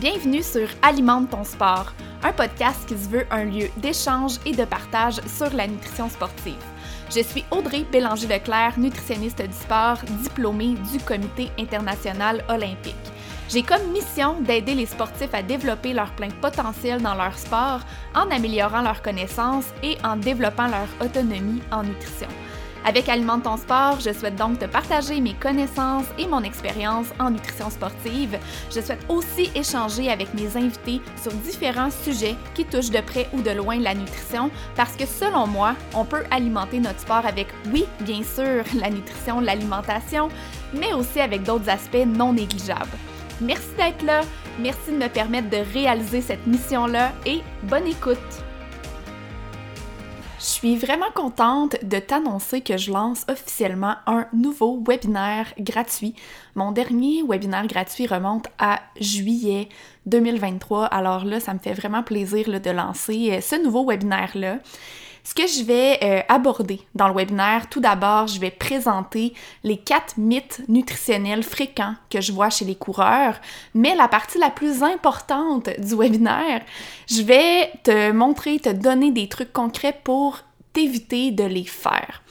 Bienvenue sur Alimente ton sport, un podcast qui se veut un lieu d'échange et de partage sur la nutrition sportive. Je suis Audrey Bélanger-Leclerc, nutritionniste du sport, diplômée du Comité international olympique. J'ai comme mission d'aider les sportifs à développer leur plein potentiel dans leur sport en améliorant leurs connaissances et en développant leur autonomie en nutrition. Avec Alimente ton sport, je souhaite donc te partager mes connaissances et mon expérience en nutrition sportive. Je souhaite aussi échanger avec mes invités sur différents sujets qui touchent de près ou de loin la nutrition parce que selon moi, on peut alimenter notre sport avec, oui, bien sûr, la nutrition, l'alimentation, mais aussi avec d'autres aspects non négligeables. Merci d'être là, merci de me permettre de réaliser cette mission-là et bonne écoute! Je suis vraiment contente de t'annoncer que je lance officiellement un nouveau webinaire gratuit. Mon dernier webinaire gratuit remonte à juillet 2023. Alors là, ça me fait vraiment plaisir de lancer euh, ce nouveau webinaire-là. Ce que je vais euh, aborder dans le webinaire, tout d'abord, je vais présenter les quatre mythes nutritionnels fréquents que je vois chez les coureurs, mais la partie la plus importante du webinaire, je vais te montrer, te donner des trucs concrets pour t'éviter de les faire.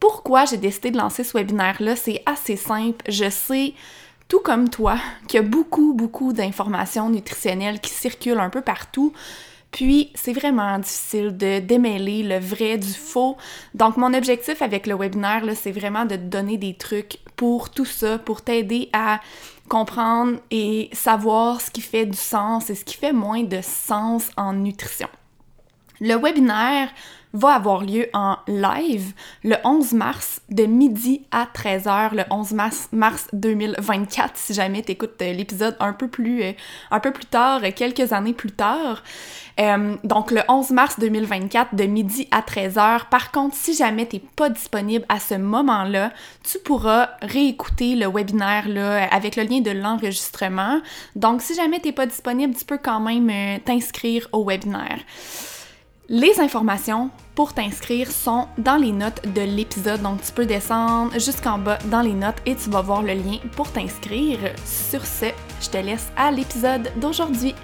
Pourquoi j'ai décidé de lancer ce webinaire-là? C'est assez simple. Je sais tout comme toi, qu'il y a beaucoup, beaucoup d'informations nutritionnelles qui circulent un peu partout. Puis, c'est vraiment difficile de démêler le vrai du faux. Donc, mon objectif avec le webinaire, c'est vraiment de te donner des trucs pour tout ça, pour t'aider à comprendre et savoir ce qui fait du sens et ce qui fait moins de sens en nutrition. Le webinaire va avoir lieu en live le 11 mars de midi à 13h, le 11 mars, mars 2024, si jamais tu écoutes euh, l'épisode un peu plus euh, un peu plus tard, quelques années plus tard. Euh, donc le 11 mars 2024 de midi à 13h. Par contre, si jamais tu n'es pas disponible à ce moment-là, tu pourras réécouter le webinaire là, avec le lien de l'enregistrement. Donc si jamais tu n'es pas disponible, tu peux quand même t'inscrire au webinaire. Les informations pour t'inscrire sont dans les notes de l'épisode, donc tu peux descendre jusqu'en bas dans les notes et tu vas voir le lien pour t'inscrire. Sur ce, je te laisse à l'épisode d'aujourd'hui.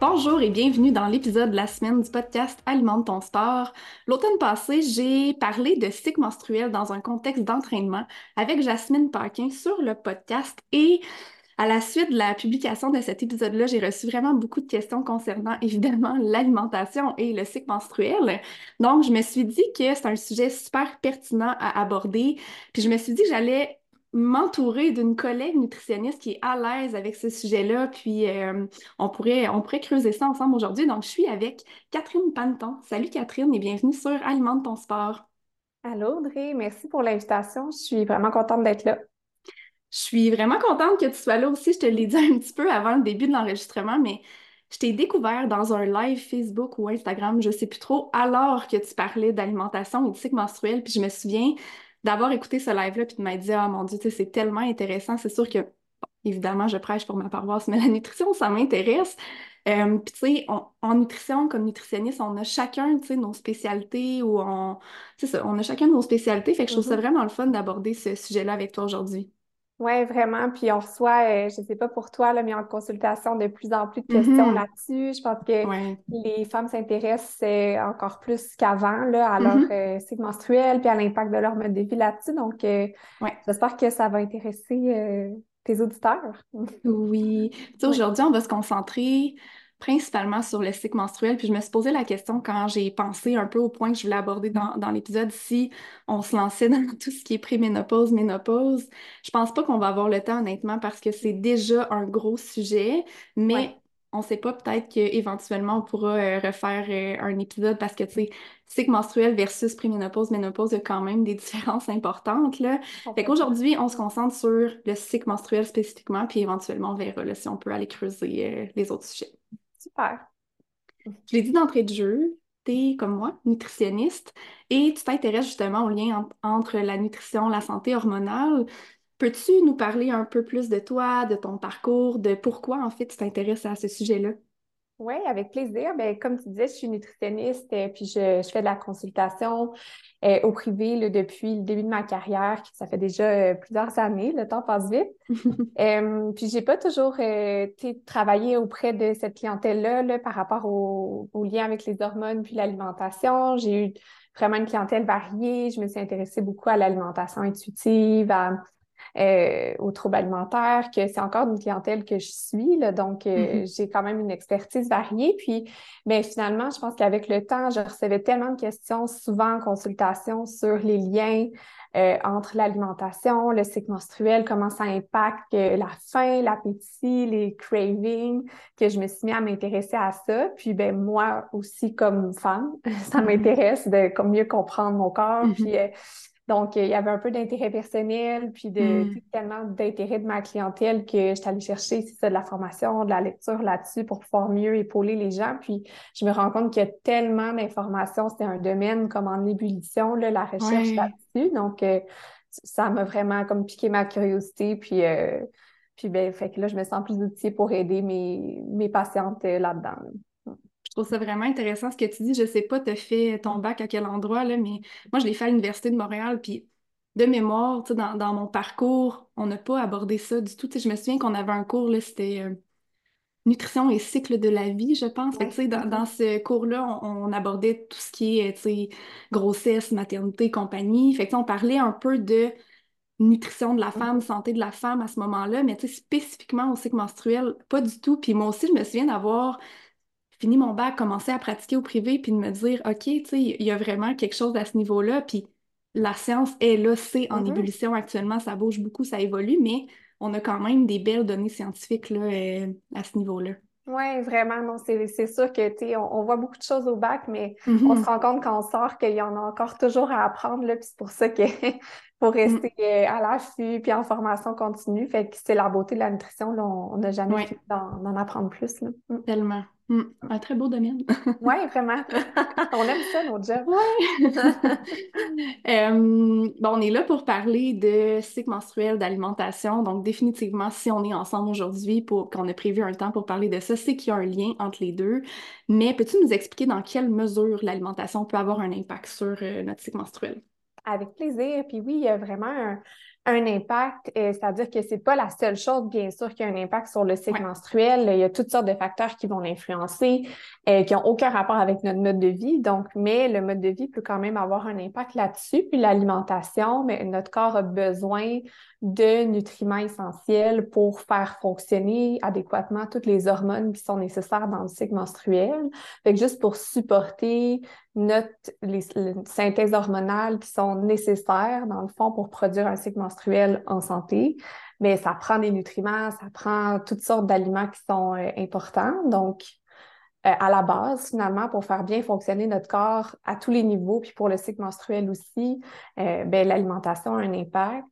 Bonjour et bienvenue dans l'épisode de la semaine du podcast Alimente ton sport. L'automne passé, j'ai parlé de cycle menstruel dans un contexte d'entraînement avec Jasmine Paquin sur le podcast et à la suite de la publication de cet épisode-là, j'ai reçu vraiment beaucoup de questions concernant évidemment l'alimentation et le cycle menstruel. Donc, je me suis dit que c'est un sujet super pertinent à aborder. Puis je me suis dit que j'allais m'entourer d'une collègue nutritionniste qui est à l'aise avec ce sujet-là, puis euh, on, pourrait, on pourrait creuser ça ensemble aujourd'hui. Donc, je suis avec Catherine Panton. Salut Catherine et bienvenue sur Alimente ton sport. Allô Audrey, merci pour l'invitation. Je suis vraiment contente d'être là. Je suis vraiment contente que tu sois là aussi. Je te l'ai dit un petit peu avant le début de l'enregistrement, mais je t'ai découvert dans un live Facebook ou Instagram, je sais plus trop, alors que tu parlais d'alimentation et de cycle menstruel. Puis je me souviens d'avoir écouté ce live-là puis de m'être dit, ah mon Dieu, c'est tellement intéressant. C'est sûr que, évidemment, je prêche pour ma paroisse, mais la nutrition, ça m'intéresse. Euh, puis tu sais, en nutrition, comme nutritionniste, on a chacun, tu sais, nos spécialités ou on... ça, on a chacun nos spécialités. Fait que je trouve ça mm-hmm. vraiment le fun d'aborder ce sujet-là avec toi aujourd'hui. Oui, vraiment. Puis on reçoit, euh, je ne sais pas pour toi, là, mais en consultation de plus en plus de questions mm-hmm. là-dessus. Je pense que les femmes s'intéressent euh, encore plus qu'avant là, à leur mm-hmm. euh, cycle menstruel puis à l'impact de leur mode de vie là-dessus. Donc, j'espère que ça va intéresser tes auditeurs. oui. Tu sais, aujourd'hui, on va se concentrer principalement sur le cycle menstruel. Puis je me suis posé la question quand j'ai pensé un peu au point que je voulais aborder dans, l'épisode, si on se lançait dans tout ce qui est préménopause, ménopause. Je pense pas qu'on va avoir le temps, honnêtement, parce que c'est déjà un gros sujet, mais on sait pas, peut-être qu'éventuellement on pourra euh, refaire euh, un épisode parce que, tu sais, cycle menstruel versus préménopause, ménopause, il y a quand même des différences importantes, là. Fait qu'aujourd'hui, on se concentre sur le cycle menstruel spécifiquement, puis éventuellement, on verra si on peut aller creuser euh, les autres sujets. Super. Je l'ai dit d'entrée de jeu, tu es comme moi, nutritionniste, et tu t'intéresses justement au lien entre la nutrition, la santé hormonale. Peux-tu nous parler un peu plus de toi, de ton parcours, de pourquoi en fait tu t'intéresses à ce sujet-là? Oui, avec plaisir. Ben, comme tu disais, je suis nutritionniste et puis je, fais de la consultation euh, au privé depuis le début de ma carrière. Ça fait déjà euh, plusieurs années, le temps passe vite. euh, puis j'ai pas toujours euh, travaillé auprès de cette clientèle-là par rapport au, au, lien avec les hormones puis l'alimentation. J'ai eu vraiment une clientèle variée. Je me suis intéressée beaucoup à l'alimentation intuitive, à euh, aux troubles alimentaires, que c'est encore une clientèle que je suis. Là, donc, euh, mm-hmm. j'ai quand même une expertise variée. Puis, mais ben, finalement, je pense qu'avec le temps, je recevais tellement de questions, souvent en consultation, sur les liens euh, entre l'alimentation, le cycle menstruel, comment ça impacte la faim, l'appétit, les cravings, que je me suis mis à m'intéresser à ça. Puis, ben moi aussi, comme femme, ça mm-hmm. m'intéresse de comme mieux comprendre mon corps. Mm-hmm. Puis, donc, il y avait un peu d'intérêt personnel, puis de, hmm. tellement d'intérêt de ma clientèle que j'étais allée chercher, c'est ça, de la formation, de la lecture là-dessus pour pouvoir mieux épauler les gens. Puis, je me rends compte qu'il y a tellement d'informations. C'était un domaine comme en ébullition, là, la recherche là-dessus. Donc, euh, ça m'a vraiment comme piqué ma curiosité. Puis, euh, puis ben, fait que là, je me sens plus outillée pour aider mes, mes patientes euh, là-dedans. là dedans je trouve ça vraiment intéressant ce que tu dis. Je sais pas, tu as fait ton bac à quel endroit, là, mais moi, je l'ai fait à l'Université de Montréal, puis de mémoire, dans, dans mon parcours, on n'a pas abordé ça du tout. je me souviens qu'on avait un cours, c'était euh, nutrition et cycle de la vie, je pense. dans, ce cours-là, on, abordait tout ce qui est grossesse, maternité, compagnie. Fait on parlait un peu de nutrition de la femme, santé de la femme à ce moment-là, mais spécifiquement au cycle menstruel, pas du tout. Puis moi aussi, je me souviens d'avoir fini mon bac, commencer à pratiquer au privé, puis de me dire, OK, tu sais, il y a vraiment quelque chose à ce niveau-là, puis la science est là, c'est en mm-hmm. ébullition actuellement, ça bouge beaucoup, ça évolue, mais on a quand même des belles données scientifiques là, euh, à ce niveau-là. Oui, vraiment, non, c'est sûr que, tu on, on, voit beaucoup de choses au bac, mais on se mm-hmm. rend compte quand on sort qu'il y en a encore toujours à apprendre, là, puis c'est pour ça que pour mm. rester euh, à l'affût, puis en formation continue, fait que c'est la beauté de la nutrition, là, on n'a jamais ouais. d'en apprendre plus, là. Mm. Tellement. Mm. Un très beau domaine. oui, vraiment. on aime ça, nos jobs. Oui. euh, bon, on est là pour parler de cycle menstruel, d'alimentation. Donc, définitivement, si on est ensemble aujourd'hui, pour qu'on a prévu un temps pour parler de ça, c'est qu'il y a un lien entre les deux. Mais peux-tu nous expliquer dans quelle mesure l'alimentation peut avoir un impact sur euh, notre cycle menstruel? Avec plaisir. Puis oui, il y a vraiment un, un impact, euh, c'est-à-dire que c'est pas la seule chose, bien sûr, qui a un impact sur le cycle menstruel. Il y a toutes sortes de facteurs qui vont l'influencer, euh, qui n'ont aucun rapport avec notre mode de vie. Donc, mais le mode de vie peut quand même avoir un impact là-dessus. Puis l'alimentation, mais notre corps a besoin de nutriments essentiels pour faire fonctionner adéquatement toutes les hormones qui sont nécessaires dans le cycle menstruel. Fait que juste pour supporter notre les, synthèses hormonales qui sont nécessaires dans le fond pour produire un cycle menstruel en santé, mais ça prend des nutriments, ça prend toutes sortes d'aliments qui sont euh, importants. Donc euh, à la base, finalement, pour faire bien fonctionner notre corps à tous les niveaux, puis pour le cycle menstruel aussi, euh, ben, l'alimentation a un impact.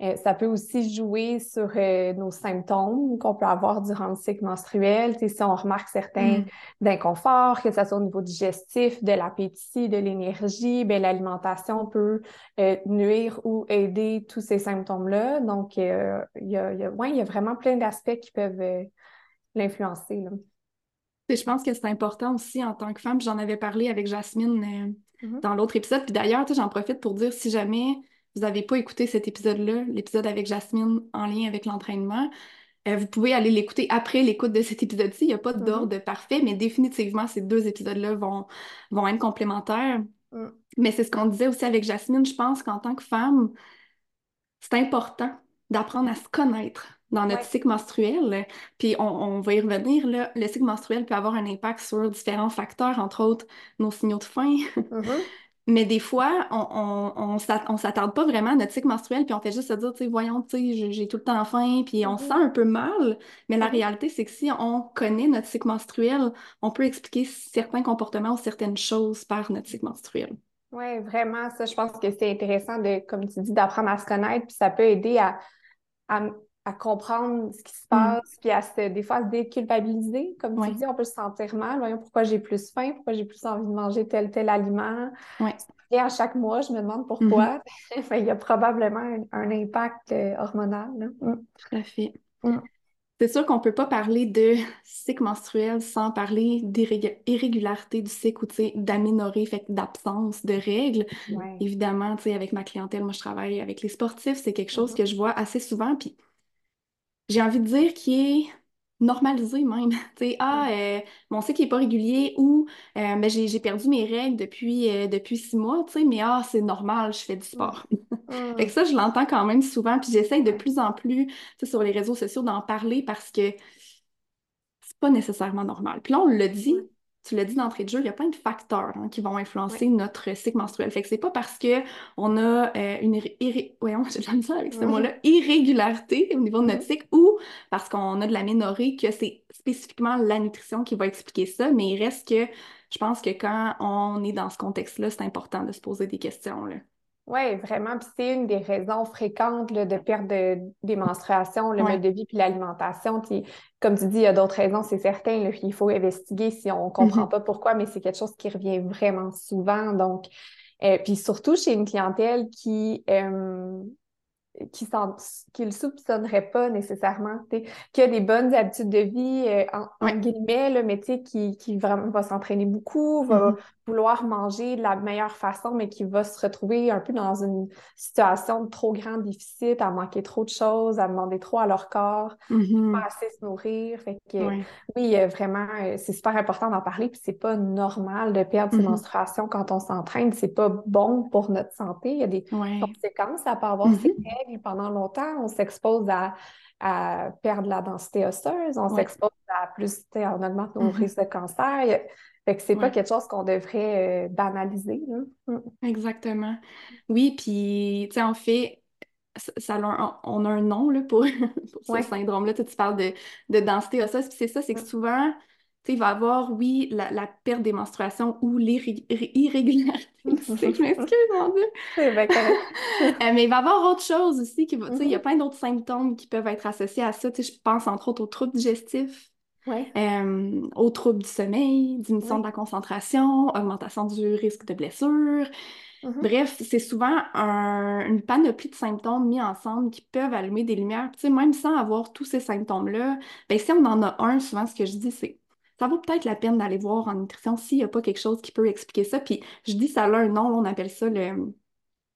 Euh, ça peut aussi jouer sur euh, nos symptômes qu'on peut avoir durant le cycle menstruel. si on remarque certains mm. inconforts, que ce soit au niveau digestif, de l'appétit, de l'énergie, ben, l'alimentation peut euh, nuire ou aider tous ces symptômes-là. Donc, il y a, y, a, ouais, y a vraiment plein d'aspects qui peuvent l'influencer. Je pense que c'est important aussi en tant que femme. J'en avais parlé avec Jasmine mm-hmm. dans l'autre épisode. Puis d'ailleurs, j'en profite pour dire si jamais vous n'avez pas écouté cet épisode-là, l'épisode avec Jasmine en lien avec l'entraînement, euh, vous pouvez aller l'écouter après l'écoute de cet épisode-ci. Il n'y a pas mm-hmm. d'ordre parfait, mais définitivement, ces deux épisodes-là vont, vont être complémentaires. Mm. Mais c'est ce qu'on disait aussi avec Jasmine. Je pense qu'en tant que femme, c'est important d'apprendre à se connaître dans notre cycle menstruel. Puis on, va y revenir, là, le cycle menstruel peut avoir un impact sur différents facteurs, entre autres nos signaux de faim, mm-hmm. Mais des fois, on, on, s'attarde pas vraiment à notre cycle menstruel, puis on fait juste se dire, tu sais, voyons, tu sais, j'ai tout le temps faim, puis on se sent un peu mal. Mais la réalité, c'est que si on connaît notre cycle menstruel, on peut expliquer certains comportements ou certaines choses par notre cycle menstruel. Oui, vraiment, ça, je pense que c'est intéressant de, comme tu dis, d'apprendre à se connaître, puis ça peut aider à, à à comprendre ce qui se mm. passe, puis à se, des fois à se déculpabiliser. Comme tu dis, on peut se sentir mal. Voyons pourquoi j'ai plus faim, pourquoi j'ai plus envie de manger tel tel aliment? Et à chaque mois, je me demande pourquoi. Mm-hmm. Il y a probablement un, impact euh, hormonal. Mm. Tout à fait. Mm. C'est sûr qu'on ne peut pas parler de cycle menstruel sans parler d'irrégularité du cycle ou d'aménorrhée, fait d'absence de règles. Évidemment, avec ma clientèle, moi je travaille avec les sportifs, c'est quelque chose mm-hmm. que je vois assez souvent. Puis j'ai envie de dire qui est normalisé même. tu sais, ah, euh, mon cycle n'est pas régulier ou euh, ben, j'ai perdu mes règles depuis, euh, depuis six mois, tu sais, mais ah, c'est normal, je fais du sport. fait que ça, je l'entends quand même souvent, puis j'essaye de plus en plus, sur les réseaux sociaux d'en parler parce que c'est pas nécessairement normal. Puis là, on le dit, tu l'as dit d'entrée de jeu, il y a plein de facteurs hein, qui vont influencer notre cycle menstruel. Fait que c'est pas parce qu'on a euh, une avec ce mot-là, irrégularité au niveau de notre cycle ou parce qu'on a de la minorité que c'est spécifiquement la nutrition qui va expliquer ça, mais il reste que je pense que quand on est dans ce contexte-là, c'est important de se poser des questions. Là. Oui, vraiment. Puis c'est une des raisons fréquentes de perte de, des menstruations, le mode de vie puis l'alimentation. Puis comme tu dis, il y a d'autres raisons, c'est certain. il faut investiguer si on ne comprend mm-hmm. pas pourquoi, mais c'est quelque chose qui revient vraiment souvent. Donc, euh, puis surtout chez une clientèle qui, euh, qui ne le soupçonnerait pas nécessairement, qui a des bonnes habitudes de vie, euh, en, guillemets, là, mais qui, qui vraiment va s'entraîner beaucoup, va mm-hmm. Vouloir manger de la meilleure façon, mais qui va se retrouver un peu dans une situation de trop grand déficit, à manquer trop de choses, à demander trop à leur corps, mm-hmm. pas assez se nourrir. Fait que, oui, vraiment, euh, c'est super important d'en parler, puis c'est pas normal de perdre ses mm-hmm. menstruations quand on s'entraîne, c'est pas bon pour notre santé, il y a des conséquences à pas avoir ces règles pendant longtemps, on s'expose à, perdre la densité osseuse, on s'expose à plus, on augmente nos mm-hmm. risques de cancer. Fait que c'est pas quelque chose qu'on devrait euh, banaliser. Mm. Exactement. Oui, puis, tu sais, on fait, ça, on a un nom là, pour, ce syndrome-là. Tu parles de, de densité osseuse, puis c'est ça, c'est que mm. souvent, il va avoir, oui, la, perte des menstruations ou l'irrégularité. je m'excuse, mon Dieu. Euh, mais il va y avoir autre chose aussi. Qui va, Il y a mm-hmm. plein d'autres symptômes qui peuvent être associés à ça. je pense entre autres aux troubles digestifs. Euh, aux troubles du sommeil, diminution de la concentration, augmentation du risque de blessure. Mm-hmm. Bref, c'est souvent une panoplie de symptômes mis ensemble qui peuvent allumer des lumières. même sans avoir tous ces symptômes-là, ben, si on en a un, souvent ce que je dis, c'est ça vaut peut-être la peine d'aller voir en nutrition s'il n'y a pas quelque chose qui peut expliquer ça. Puis je dis ça a un nom, on appelle ça le,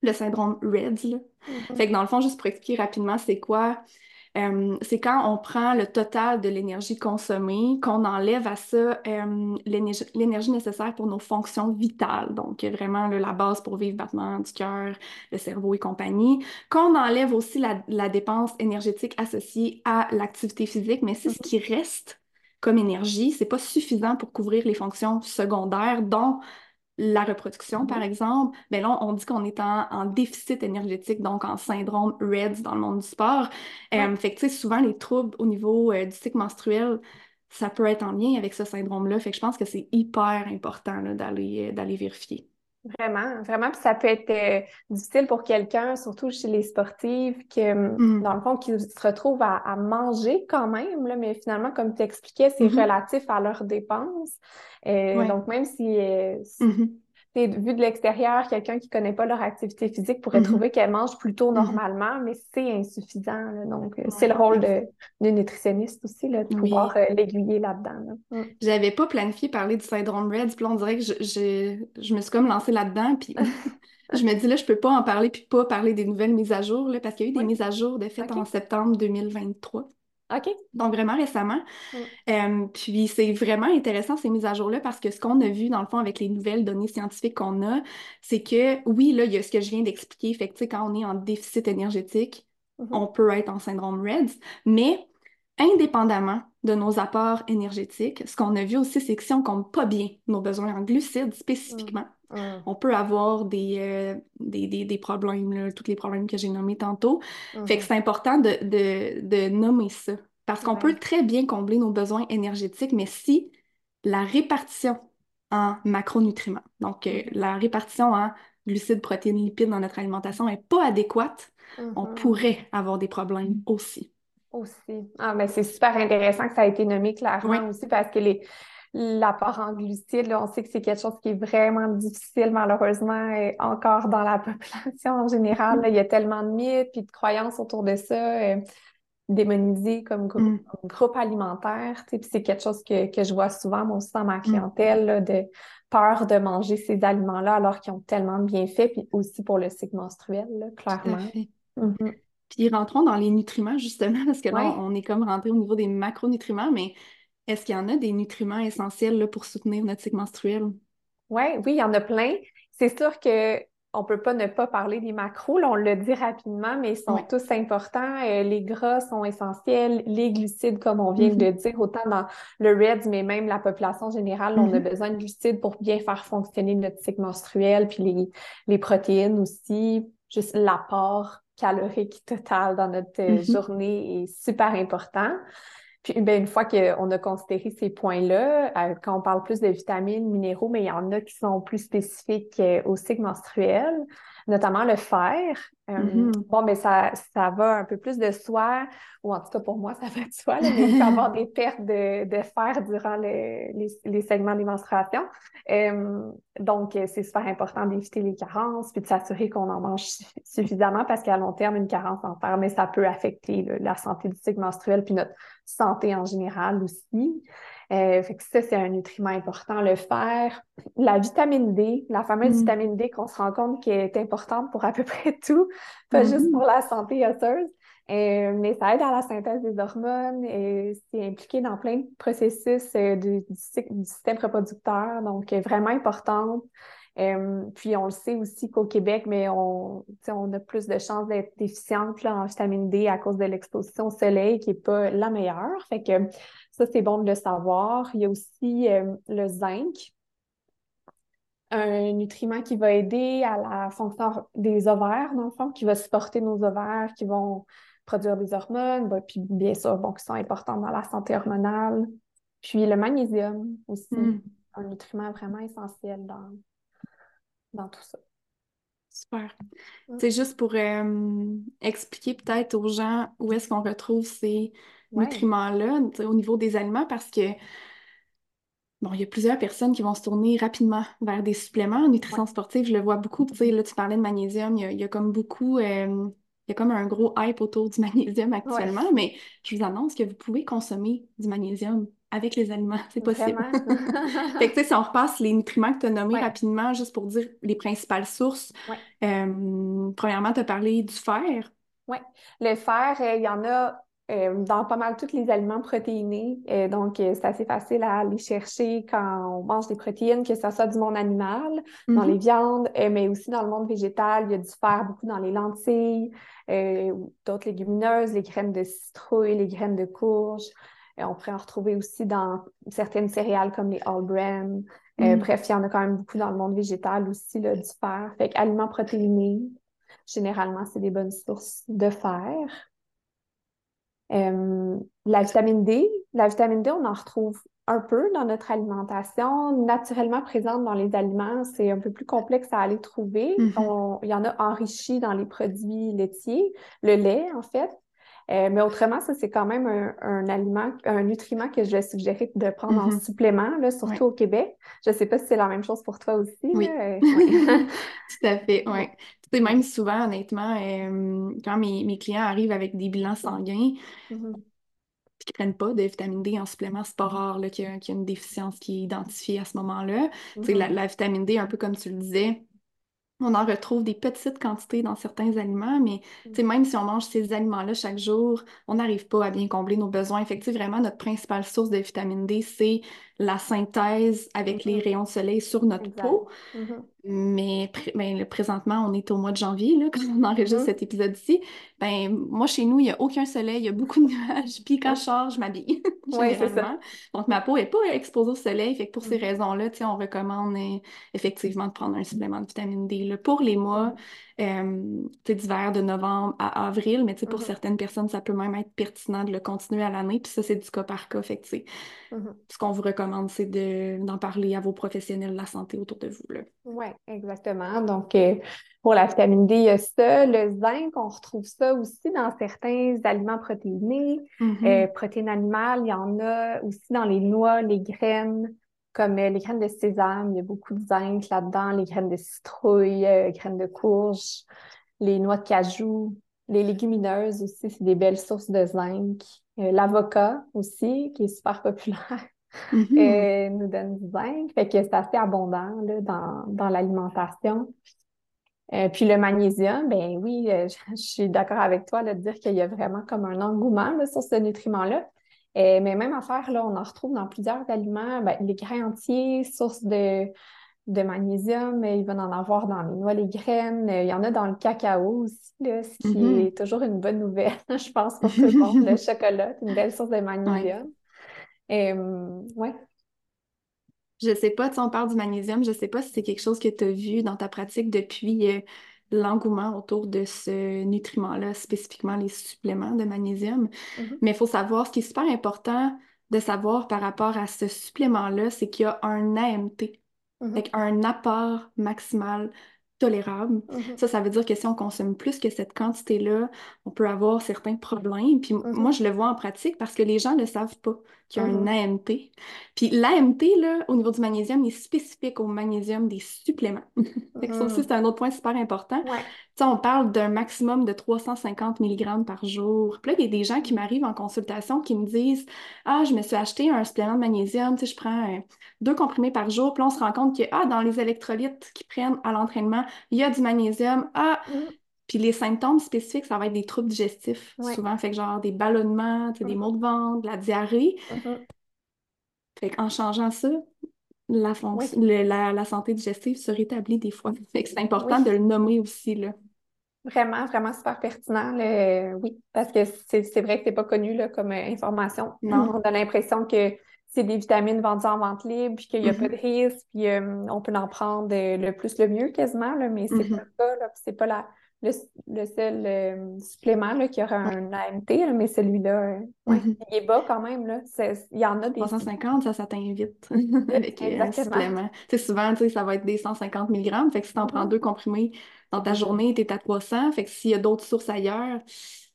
le syndrome REDS. Mm-hmm. Fait que dans le fond, juste pour expliquer rapidement, c'est quoi? Euh, c'est quand on prend le total de l'énergie consommée, qu'on enlève à ça euh, l'énergie nécessaire pour nos fonctions vitales, donc vraiment la base pour vivre, battement du cœur, le cerveau et compagnie, qu'on enlève aussi la, la dépense énergétique associée à l'activité physique, mais c'est ce mm-hmm. qui reste comme énergie, c'est pas suffisant pour couvrir les fonctions secondaires, dont la reproduction, par mm-hmm. exemple, mais ben là, on dit qu'on est en, déficit énergétique, donc en syndrome REDS dans le monde du sport. Euh, fait que, tu sais, souvent, les troubles au niveau euh, du cycle menstruel, ça peut être en lien avec ce syndrome-là. Fait que je pense que c'est hyper important euh, d'aller vérifier. Vraiment, vraiment. Puis ça peut être euh, difficile pour quelqu'un, surtout chez les sportifs, que mm. dans le fond, qui se retrouvent à, manger quand même, là, mais finalement, comme tu expliquais, c'est mm-hmm. relatif à leurs dépenses. Euh, donc, même si, euh, vu de l'extérieur, quelqu'un qui ne connaît pas leur activité physique pourrait mm-hmm. trouver qu'elle mange plutôt mm-hmm. normalement, mais c'est insuffisant. donc, euh, c'est le rôle de, nutritionniste aussi, là, de pouvoir euh, l'aiguiller là-dedans. Mm. J'avais pas planifié parler du syndrome RED, puis on dirait que je, je, me suis comme lancée là-dedans, puis je me dis là, je peux pas en parler, puis pas parler des nouvelles mises à jour, là, parce qu'il y a eu des mises à jour de fait en septembre 2023. OK. Donc, vraiment récemment. Mm. Euh, puis, c'est vraiment intéressant ces mises à jour-là parce que ce qu'on a vu, dans le fond, avec les nouvelles données scientifiques qu'on a, c'est que, oui, là, il y a ce que je viens d'expliquer. Fait que, quand on est en déficit énergétique, mm-hmm. on peut être en syndrome REDS, mais indépendamment de nos apports énergétiques, ce qu'on a vu aussi, c'est que si on compte pas bien nos besoins en glucides spécifiquement, mm. Mm. on peut avoir des, euh, des, des, problèmes, tous les problèmes que j'ai nommés tantôt. Fait que mm-hmm. c'est important de, de, de, nommer ça. Parce qu'on peut très bien combler nos besoins énergétiques, mais si la répartition en macronutriments, donc euh, mm-hmm. la répartition en glucides, protéines, lipides dans notre alimentation n'est pas adéquate, on mm-hmm. pourrait avoir des problèmes aussi. Aussi. Ah, mais c'est super intéressant que ça a été nommé clairement aussi parce que les, l'apport en glucides, on sait que c'est quelque chose qui est vraiment difficile, malheureusement, et encore dans la population en général. il y a tellement de mythes et de croyances autour de ça. démonisé comme, mm. groupe alimentaire. Puis c'est quelque chose que, je vois souvent, moi aussi, dans ma mm. clientèle, de peur de manger ces aliments-là alors qu'ils ont tellement de bienfaits, puis aussi pour le cycle menstruel, clairement. Mm-hmm. Puis rentrons dans les nutriments, justement, parce que là, on est comme rentré au niveau des macronutriments, mais est-ce qu'il y en a des nutriments essentiels pour soutenir notre cycle menstruel? Ouais, oui, il y en a plein. C'est sûr que on peut pas ne pas parler des macros, on le dit rapidement, mais ils sont tous importants. Euh, les gras sont essentiels, les glucides, comme on vient de mm-hmm. dire, autant dans le REDS, mais même la population générale, on a mm-hmm. besoin de glucides pour bien faire fonctionner notre cycle menstruel, puis les, les protéines aussi, juste l'apport calorique total dans notre euh, mm-hmm. journée est super important. Puis ben, une fois qu'on a considéré ces points-là, euh, quand on parle plus de vitamines, minéraux, mais il y en a qui sont plus spécifiques euh, au cycle menstruel, notamment le fer. Euh, mm-hmm. Bon, mais ça, ça va un peu plus de soi, ou en tout cas pour moi, ça va de soi, mais il peut avoir des pertes de, de fer durant les, les, segments des menstruations. donc, c'est super important d'éviter les carences, puis de s'assurer qu'on en mange suffisamment parce qu'à long terme, une carence en fer, mais ça peut affecter la santé du cycle menstruel puis notre santé en général aussi. Euh, fait que ça, c'est un nutriment important, le fer. La vitamine D, la fameuse mm. vitamine D qu'on se rend compte qu'elle est importante pour à peu près tout, pas juste mm-hmm. pour la santé osseuse. Euh, mais ça aide à la synthèse des hormones et c'est impliqué dans plein de processus euh, du, système reproducteur, donc vraiment importante. Euh, puis on le sait aussi qu'au Québec, mais on, on a plus de chances d'être déficiente là, en vitamine D à cause de l'exposition au soleil qui n'est pas la meilleure. Fait que ça, c'est bon de le savoir. Il y a aussi euh, le zinc, un nutriment qui va aider à la fonction des ovaires, dans le fond, qui va supporter nos ovaires, qui vont produire des hormones, bah, puis bien sûr, bon, qui sont importants dans la santé hormonale. Puis le magnésium aussi, hmm. un nutriment vraiment essentiel dans, dans tout ça. Super. C'est juste pour euh, expliquer peut-être aux gens où est-ce qu'on retrouve ces nutriments-là au niveau des aliments parce que bon, il y a plusieurs personnes qui vont se tourner rapidement vers des suppléments en nutrition sportive. Je le vois beaucoup. Tu sais, là, tu parlais de magnésium, il y a, comme beaucoup. Euh, il y a comme un gros hype autour du magnésium actuellement, mais je vous annonce que vous pouvez consommer du magnésium avec les aliments, c'est possible. fait que, si on repasse les nutriments que tu as nommés rapidement, juste pour dire les principales sources, euh, premièrement, tu as parlé du fer. Oui, le fer, euh, il y en a euh, dans pas mal tous les aliments protéinés. donc, c'est assez facile à aller chercher quand on mange des protéines, que ce soit du monde animal, dans les mm-hmm. viandes, mais aussi dans le monde végétal. Il y a du fer beaucoup dans les lentilles, d'autres légumineuses, les graines de citrouille, les graines de courge. Euh, on pourrait en retrouver aussi dans certaines céréales comme les all bran. Euh, mm. bref, il y en a quand même beaucoup dans le monde végétal aussi, là, du fer. Fait aliments protéinés, généralement, c'est des bonnes sources de fer. Euh, la vitamine D, la vitamine D, on en retrouve un peu dans notre alimentation, naturellement présente dans les aliments. C'est un peu plus complexe à aller trouver. Mm-hmm. il y en a enrichi dans les produits laitiers, le lait en fait. Euh, mais autrement, ça, c'est quand même un, aliment, un nutriment que je vais suggérer de prendre en mm-hmm. supplément, là, surtout au Québec. Je ne sais pas si c'est la même chose pour toi aussi. Oui. Euh, Tout à fait, oui. Tu sais, même souvent, honnêtement, euh, quand mes, clients arrivent avec des bilans sanguins, mm-hmm. qui ne prennent pas de vitamine D en supplément, c'est pas rare qu'il y, a une déficience qui est identifiée à ce moment-là. La, mm-hmm. la, vitamine D, un peu comme tu le disais, on en retrouve des petites quantités dans certains aliments, mais mm. même si on mange ces aliments-là chaque jour, on n'arrive pas à bien combler nos besoins. Effectivement, vraiment, notre principale source de vitamine D, c'est la synthèse avec les mm-hmm. rayons de soleil sur notre peau. Mm-hmm. Mais, ben, présentement, on est au mois de janvier, là, quand on enregistre mm-hmm. cet épisode-ci. Ben, moi, chez nous, il n'y a aucun soleil, il y a beaucoup de nuages. Puis quand je sors, je m'habille. oui, c'est ça. Donc, ma peau n'est pas exposée au soleil. Fait que pour ces raisons-là, on recommande euh, effectivement de prendre un supplément de vitamine D. Là. Pour les mois euh, d'hiver de novembre à avril, mais pour certaines personnes, ça peut même être pertinent de le continuer à l'année. Puis ça, c'est du cas par cas. Fait que, ce qu'on vous recommande c'est d'en parler à vos professionnels de la santé autour de vous. Oui, exactement. Donc, euh, pour la vitamine D, il y a ça. Le zinc, on retrouve ça aussi dans certains aliments protéinés. Mm-hmm. Euh, protéines animales, il y en a aussi dans les noix, les graines, comme euh, les graines de sésame, il y a beaucoup de zinc là-dedans, les graines de citrouille, les graines de courge, les noix de cajou, Les légumineuses aussi, c'est des belles sources de zinc. L'avocat aussi, qui est super populaire. Mm-hmm. nous donne du zinc. Fait que c'est assez abondant dans, dans l'alimentation. Euh, puis le magnésium, ben oui, euh, je, suis d'accord avec toi de dire qu'il y a vraiment comme un engouement sur ce nutriment-là. Euh, mais même affaire, là, on en retrouve dans plusieurs aliments. Ben, les grains entiers, source de, de magnésium, il va en avoir dans les noix, les graines. Il y en a dans le cacao aussi, ce qui mm-hmm. est toujours une bonne nouvelle, je pense, pour tout le monde. le chocolat, c'est une belle source de magnésium. Ouais. Ouais. Je sais pas, tu on parle du magnésium, je sais pas si c'est quelque chose que tu as vu dans ta pratique depuis euh, l'engouement autour de ce nutriment-là, spécifiquement les suppléments de magnésium. Mm-hmm. Mais il faut savoir, ce qui est super important de savoir par rapport à ce supplément-là, c'est qu'il y a un AMT, mm-hmm. avec un apport maximal tolérable. Mm-hmm. Ça, ça veut dire que si on consomme plus que cette quantité-là, on peut avoir certains problèmes. Puis mm-hmm. moi, je le vois en pratique parce que les gens ne savent pas qu'il y a un mm-hmm. AMT. Puis l'AMT, là, au niveau du magnésium, est spécifique au magnésium des suppléments. ça aussi, c'est un autre point super important. sais, on parle d'un maximum de 350 mg par jour. Puis là, il y a des gens qui m'arrivent en consultation qui me disent Ah, je me suis acheté un supplément de magnésium, tu sais, je prends deux comprimés par jour. Puis on se rend compte que ah, dans les électrolytes qu'ils prennent à l'entraînement, il y a du magnésium. Ah, mm. Puis les symptômes spécifiques, ça va être des troubles digestifs, souvent. Fait que genre des ballonnements, des mm. maux de ventre, de la diarrhée. Mm-hmm. Fait qu'en changeant ça, la, la, santé digestive se rétablit des fois. Fait que c'est important de le nommer aussi, là. Vraiment, vraiment super pertinent. Oui, parce que c'est vrai que c'est pas connu là, comme euh, information. On a l'impression que c'est des vitamines vendues en vente libre, puis qu'il n'y a pas de mm-hmm. risque, puis euh, on peut en prendre euh, le plus le mieux quasiment, là, mais c'est mm-hmm. pas ça, c'est pas la, le, seul euh, supplément là, qui aura un AMT, mais celui-là, mm-hmm. il est bas quand même. Là. Il y en a des. 350, ça, ça t'invite avec un supplément. Souvent, ça va être des 150 mg. Fait que si tu en prends deux comprimés dans ta journée, tu es à 300. Fait que s'il y a d'autres sources ailleurs,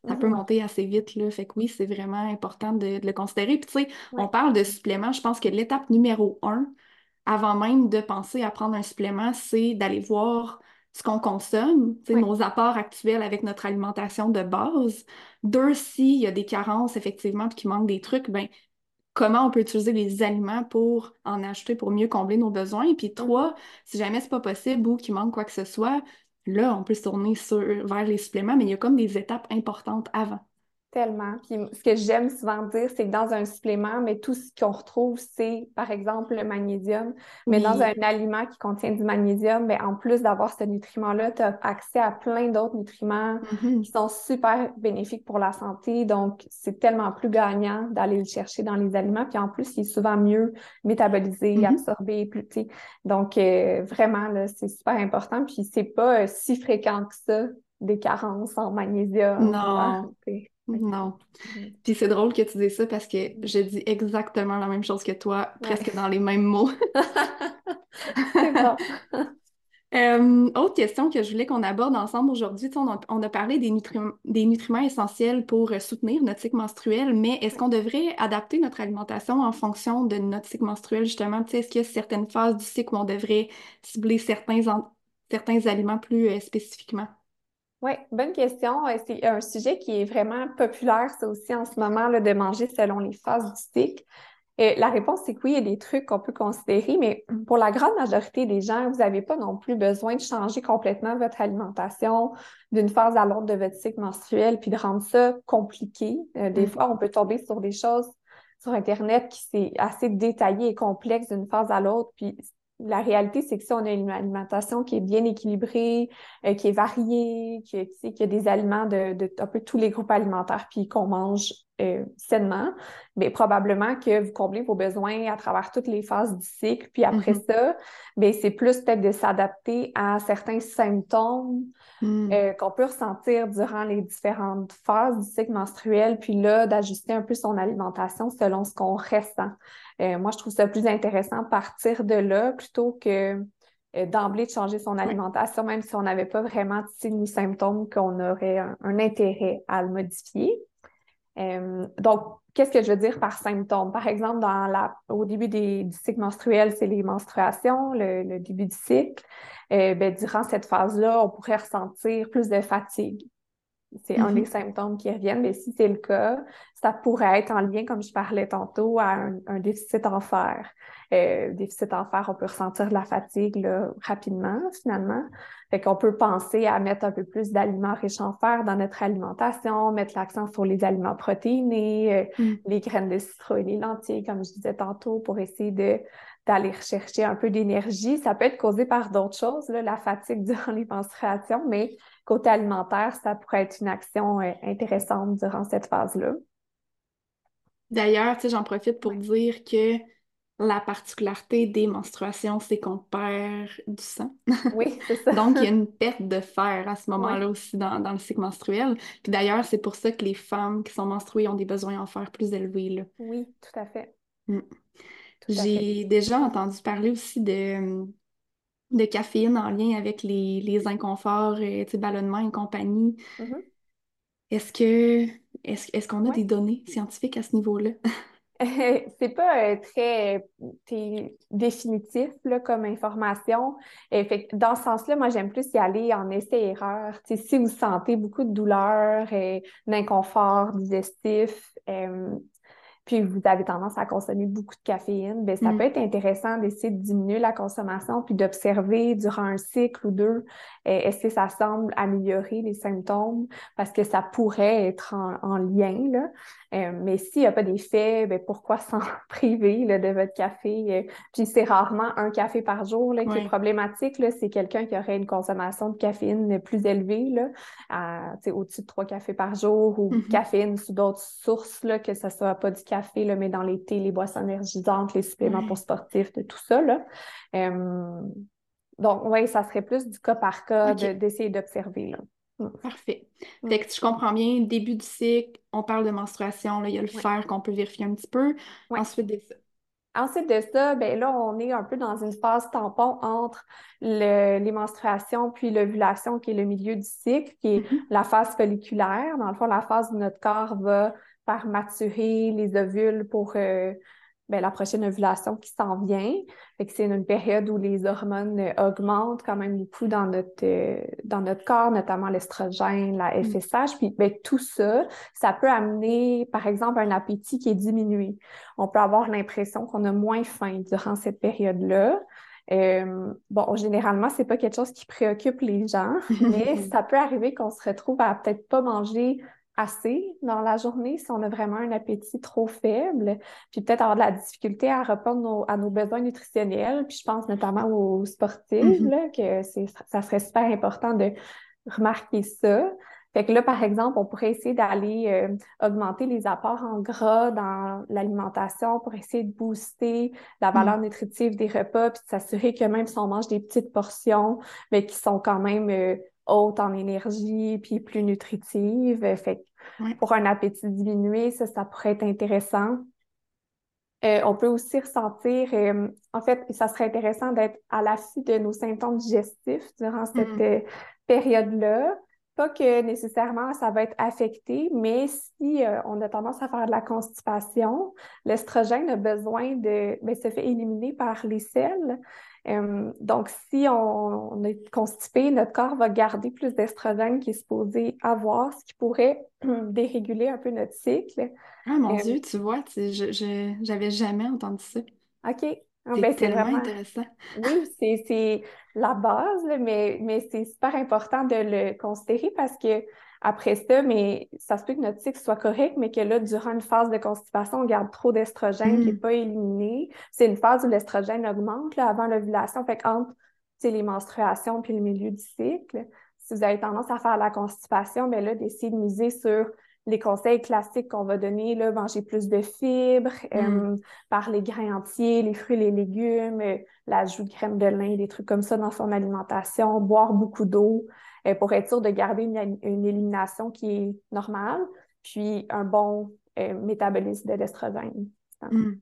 ça peut monter assez vite, là. Fait que oui, c'est vraiment important de, le considérer. Puis tu sais, on parle de suppléments, je pense que l'étape numéro un, avant même de penser à prendre un supplément, c'est d'aller voir ce qu'on consomme, nos apports actuels avec notre alimentation de base. Deux, s'il y a des carences, effectivement, puis qu'il manque des trucs, ben comment on peut utiliser les aliments pour en acheter pour mieux combler nos besoins? Puis trois, si jamais c'est pas possible ou qu'il manque quoi que ce soit, Là, on peut se tourner sur, vers les suppléments, mais il y a comme des étapes importantes avant. Tellement. Puis ce que j'aime souvent dire, c'est que dans un supplément, mais tout ce qu'on retrouve, c'est par exemple le magnésium. Mais dans un aliment qui contient du magnésium, bien, en plus d'avoir ce nutriment-là, tu as accès à plein d'autres nutriments mm-hmm. qui sont super bénéfiques pour la santé. Donc, c'est tellement plus gagnant d'aller le chercher dans les aliments. Puis en plus, il est souvent mieux métabolisé, mm-hmm. absorbé, plus petit. Donc, euh, vraiment, c'est super important. Puis c'est pas euh, si fréquent que ça des carences en magnésium. Non. Non. Puis c'est drôle que tu dises ça parce que je dis exactement la même chose que toi, presque dans les mêmes mots. Euh, autre question que je voulais qu'on aborde ensemble aujourd'hui, on a, on a, parlé des, des, nutriments essentiels pour euh, soutenir notre cycle menstruel, mais est-ce qu'on devrait adapter notre alimentation en fonction de notre cycle menstruel, justement? Est-ce qu'il y a certaines phases du cycle où on devrait cibler certains, certains aliments plus euh, spécifiquement? Oui, bonne question. Euh, c'est un sujet qui est vraiment populaire, ça aussi, en ce moment, là, de manger selon les phases du cycle. Et la réponse, c'est que oui, il y a des trucs qu'on peut considérer, mais pour la grande majorité des gens, vous n'avez pas non plus besoin de changer complètement votre alimentation d'une phase à l'autre de votre cycle menstruel, puis de rendre ça compliqué. Euh, des mm. fois, on peut tomber sur des choses sur Internet qui c'est assez détaillé et complexe d'une phase à l'autre, puis la réalité, c'est que si on a une alimentation qui est bien équilibrée, euh, qui est variée, qui, qui a des aliments de, de, un peu tous les groupes alimentaires, puis qu'on mange euh, sainement, mais probablement que vous comblez vos besoins à travers toutes les phases du cycle. Puis après mm-hmm. ça, ben, c'est plus peut-être de s'adapter à certains symptômes mm. euh, qu'on peut ressentir durant les différentes phases du cycle menstruel, puis là, d'ajuster un peu son alimentation selon ce qu'on ressent. Euh, moi, je trouve ça plus intéressant de partir de là plutôt que d'emblée de changer son alimentation, même si on n'avait pas vraiment de signes ou symptômes qu'on aurait un intérêt à le modifier. Euh, donc, qu'est-ce que je veux dire par symptômes? Par exemple, dans la, au début des, du cycle menstruel, c'est les menstruations, le, début du cycle. Euh, ben, durant cette phase-là, on pourrait ressentir plus de fatigue. C'est un des mm-hmm. symptômes qui reviennent, mais si c'est le cas, ça pourrait être en lien, comme je parlais tantôt, à un, déficit en fer. Euh, déficit en fer, on peut ressentir de la fatigue rapidement, finalement. Fait qu'on peut penser à mettre un peu plus d'aliments riches en fer dans notre alimentation, mettre l'accent sur les aliments protéinés, euh, mm. les graines de citron et les lentilles, comme je disais tantôt, pour essayer de d'aller rechercher un peu d'énergie. Ça peut être causé par d'autres choses, la fatigue durant les menstruations, mais côté alimentaire, ça pourrait être une action euh, intéressante durant cette phase-là. D'ailleurs, j'en profite pour dire que la particularité des menstruations, c'est qu'on perd du sang. Oui, c'est ça. Donc, il y a une perte de fer à ce moment-là aussi dans, le cycle menstruel. Puis d'ailleurs, c'est pour ça que les femmes qui sont menstruées ont des besoins en fer plus élevés. Là. Oui, tout à fait. Mm. J'ai déjà entendu parler aussi de, de caféine en lien avec les, les inconforts, euh, ballonnements et compagnie. Mm-hmm. Est-ce que est-ce, qu'on a des données scientifiques à ce niveau-là? c'est pas euh, très définitif comme information. fait, dans ce sens-là, moi, j'aime plus y aller en essai-erreur. Si vous sentez beaucoup de douleur, et d'inconfort digestif, euh, puis vous avez tendance à consommer beaucoup de caféine, bien, ça mm. peut être intéressant d'essayer de diminuer la consommation puis d'observer durant un cycle ou deux euh, est-ce que ça semble améliorer les symptômes? Parce que ça pourrait être en, lien. Là. Euh, mais s'il n'y a pas d'effet, bien, pourquoi s'en priver là, de votre café? Euh? puis c'est rarement un café par jour là, qui est problématique. C'est quelqu'un qui aurait une consommation de caféine plus élevée, là, au-dessus de trois cafés par jour ou mm-hmm. caféine sous d'autres sources, là, que ce ne soit pas du café là, mais dans les thés, les boissons énergisantes, les suppléments pour sportifs, de tout ça. Là. Euh, donc, oui, ça serait plus du cas par cas d'essayer d'observer. Parfait. Mm. Fait que si je comprends bien, début du cycle, on parle de menstruation, là, il y a le fer qu'on peut vérifier un petit peu. Ensuite de ça. Ensuite de ça, ben là, on est un peu dans une phase tampon entre les menstruations puis l'ovulation, qui est le milieu du cycle, qui est mm-hmm. la phase folliculaire. Dans le fond, la phase où notre corps va faire maturer les ovules pour euh, ben, la prochaine ovulation qui s'en vient. c'est une période où les hormones euh, augmentent quand même beaucoup dans notre, euh, dans notre corps, notamment l'estrogène, la FSH. Mm. Puis ben, tout ça, ça peut amener, par exemple, un appétit qui est diminué. On peut avoir l'impression qu'on a moins faim durant cette période-là. bon, généralement, c'est pas quelque chose qui préoccupe les gens, mais ça peut arriver qu'on se retrouve à peut-être pas manger assez dans la journée si on a vraiment un appétit trop faible, puis peut-être avoir de la difficulté à répondre à nos besoins nutritionnels. Puis je pense notamment aux sportifs, mm-hmm. là, que ça serait super important de remarquer ça. Fait que là, par exemple, on pourrait essayer d'aller euh, augmenter les apports en gras dans l'alimentation pour essayer de booster la valeur mm. nutritive des repas, puis de s'assurer que même si on mange des petites portions, mais qui sont quand même euh, haute en énergie puis plus nutritive. Fait pour un appétit diminué, ça, ça pourrait être intéressant. Euh, on peut aussi ressentir, euh, en fait, ça serait intéressant d'être à l'affût de nos symptômes digestifs durant cette mm. euh, période-là. Pas que nécessairement ça va être affecté, mais si on a tendance à faire de la constipation, l'estrogène a besoin de, ben, se fait éliminer par les selles. Euh, donc, si on, est constipé, notre corps va garder plus d'estrogène qui est supposé avoir, ce qui pourrait déréguler un peu notre cycle. Ah mon euh, Dieu, tu vois, je n'avais jamais entendu ça. OK. Ah, ben, c'est vraiment intéressant. Oui, c'est la base, mais, mais c'est super important de le considérer parce que après ça, mais ça se peut que notre cycle soit correct, mais que là, durant une phase de constipation, on garde trop d'estrogène qui n'est mm. pas éliminé. C'est une phase où l'estrogène augmente là, avant l'ovulation, fait qu'entre les menstruations puis le milieu du cycle, si vous avez tendance à faire la constipation, bien là, d'essayer de miser sur les conseils classiques qu'on va donner, là, manger plus de fibres, mm. euh, par les grains entiers, les fruits, les légumes, euh, l'ajout de crème de lin, des trucs comme ça dans son alimentation, boire beaucoup d'eau, euh, pour être sûr de garder une, élimination qui est normale, puis un bon euh, métabolisme de l'estrogène. Hmm.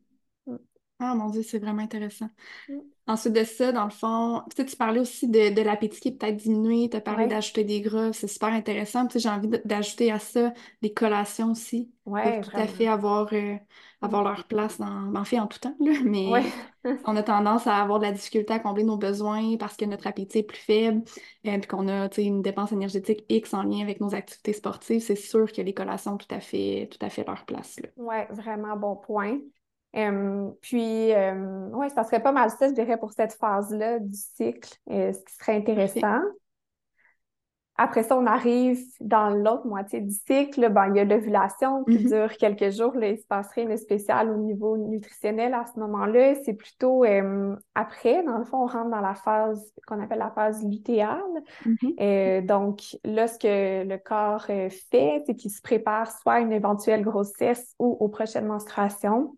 Ah mon Dieu, c'est vraiment intéressant. Mm. Ensuite de ça, dans le fond, tu parlais aussi de, l'appétit qui est peut-être diminué, tu as parlé d'ajouter des gras, c'est super intéressant. J'ai envie d'ajouter à ça des collations aussi. Ouais, tout à fait avoir, euh, avoir leur place dans. Ben, en fait, en tout temps, là, mais on a tendance à avoir de la difficulté à combler nos besoins parce que notre appétit est plus faible, et euh, puis qu'on a une dépense énergétique X en lien avec nos activités sportives. C'est sûr que les collations ont tout à fait, tout à fait leur place. Oui, vraiment bon point. Puis, oui, ça serait pas mal ça, je dirais, pour cette phase-là du cycle, euh, ce qui serait intéressant. Après ça, on arrive dans l'autre moitié du cycle. Ben, il y a l'ovulation qui mm-hmm. dure quelques jours. Là, il se passe rien de spécial au niveau nutritionnel à ce moment-là. C'est plutôt euh, après, dans le fond, on rentre dans la phase qu'on appelle la phase lutéale. Mm-hmm. Euh, donc, là, ce que le corps euh, fait, c'est qu'il se prépare soit à une éventuelle grossesse ou aux prochaines menstruations.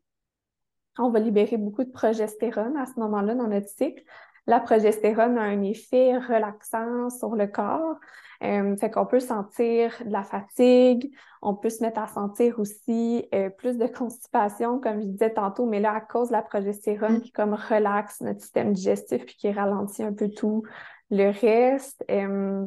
On va libérer beaucoup de progestérone à ce moment-là dans notre cycle. La progestérone a un effet relaxant sur le corps. Euh, fait qu'on peut sentir de la fatigue, on peut se mettre à sentir aussi euh, plus de constipation, comme je disais tantôt, mais là, à cause de la progestérone mm. qui comme relaxe notre système digestif puis qui ralentit un peu tout le reste. Euh,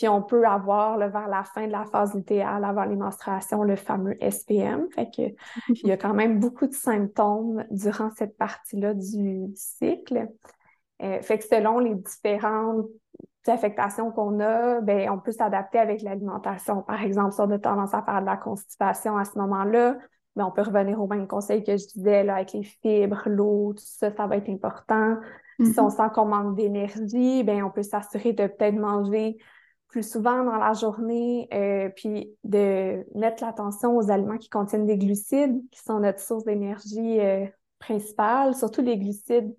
puis on peut avoir vers la fin de la phase lutéale, avant les menstruations, le fameux SPM. Fait que il y a quand même beaucoup de symptômes durant cette partie-là du, cycle. fait que selon les différentes affectations qu'on a, ben, on peut s'adapter avec l'alimentation. Par exemple, si on a tendance à faire de la constipation à ce moment-là, ben, on peut revenir au même conseil que je disais, là, avec les fibres, l'eau, tout ça, ça va être important. Si on mm-hmm. sent qu'on manque d'énergie, ben, on peut s'assurer de peut-être manger plus souvent dans la journée, euh, puis de mettre l'attention aux aliments qui contiennent des glucides, qui sont notre source d'énergie euh, principale, surtout les glucides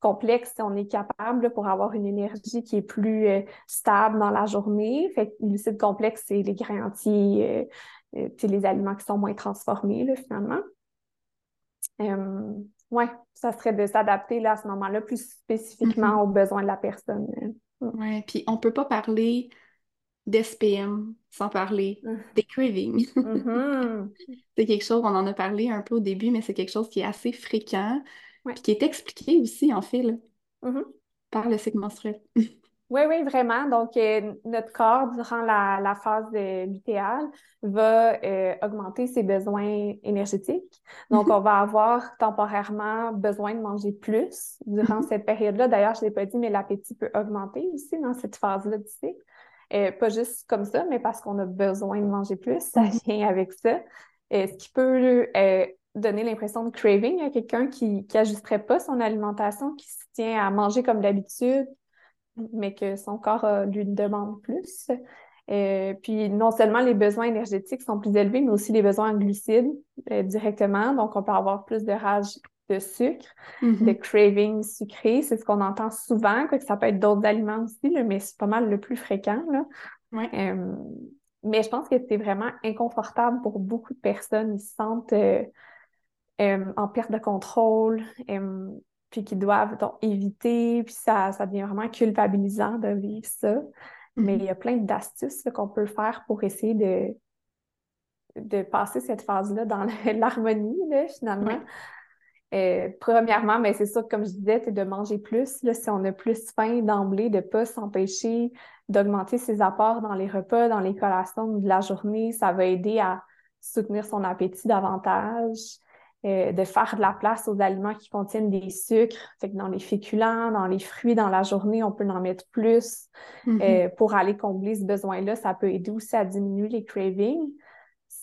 complexe si on est capable pour avoir une énergie qui est plus euh, stable dans la journée. Fait que lucide complexe, c'est les grains entiers, euh les aliments qui sont moins transformés là, finalement. Oui, ça serait de s'adapter là, à ce moment-là plus spécifiquement mm-hmm. aux besoins de la personne. Oui, puis on peut pas parler d'SPM sans parler mm. des cravings. Mm-hmm. c'est quelque chose, on en a parlé un peu au début, mais c'est quelque chose qui est assez fréquent qui est expliqué aussi, en fait, mm-hmm. par le cycle menstruel. Oui, oui, vraiment. Donc, euh, notre corps, durant la, phase lutéale, va euh, augmenter ses besoins énergétiques. Donc, mm-hmm. on va avoir temporairement besoin de manger plus durant cette période-là. D'ailleurs, je ne l'ai pas dit, mais l'appétit peut augmenter aussi dans cette phase-là du cycle. Euh, pas juste comme ça, mais parce qu'on a besoin de manger plus, ça vient avec ça. ce qui peut donner l'impression de craving à quelqu'un qui n'ajusterait pas son alimentation, qui se tient à manger comme d'habitude, mais que son corps euh, lui demande plus. Euh, puis non seulement les besoins énergétiques sont plus élevés, mais aussi les besoins en glucides euh, directement. Donc, on peut avoir plus de rage de sucre, mm-hmm. de craving sucré. C'est ce qu'on entend souvent, que ça peut être d'autres aliments aussi, mais c'est pas mal le plus fréquent. Là. mais je pense que c'est vraiment inconfortable pour beaucoup de personnes. Ils se sentent euh, en perte de contrôle, euh, puis qui doivent donc éviter, puis ça, ça devient vraiment culpabilisant de vivre ça. Mais mm-hmm. il y a plein d'astuces qu'on peut faire pour essayer de, de passer cette phase-là dans l'harmonie, finalement. Euh, premièrement, mais c'est sûr, comme je disais, c'est de manger plus. Là, si on a plus faim d'emblée, de ne pas s'empêcher d'augmenter ses apports dans les repas, dans les collations de la journée, ça va aider à soutenir son appétit davantage. Euh, de faire de la place aux aliments qui contiennent des sucres. Fait que dans les féculents, dans les fruits, dans la journée, on peut en mettre plus mm-hmm. euh, pour aller combler ce besoin-là. Ça peut aider aussi à diminuer les cravings.